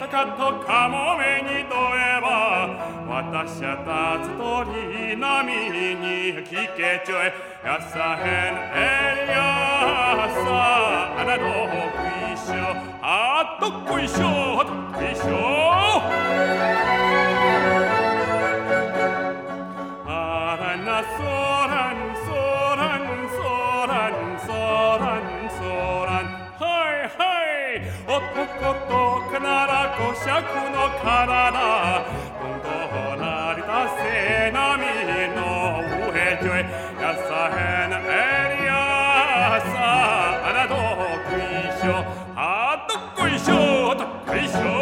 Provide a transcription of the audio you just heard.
北かとカモメに問えば私は立つ鳥波に聞けちょいやさへんえりゃさあなどくいしょあっとこいしょあっとこいしょあらなそう男とくならこしゃくの体今度なりたせなみの上ちょいやさへんえりやさ。あなどくいしょあどっこいしょどっこいしょ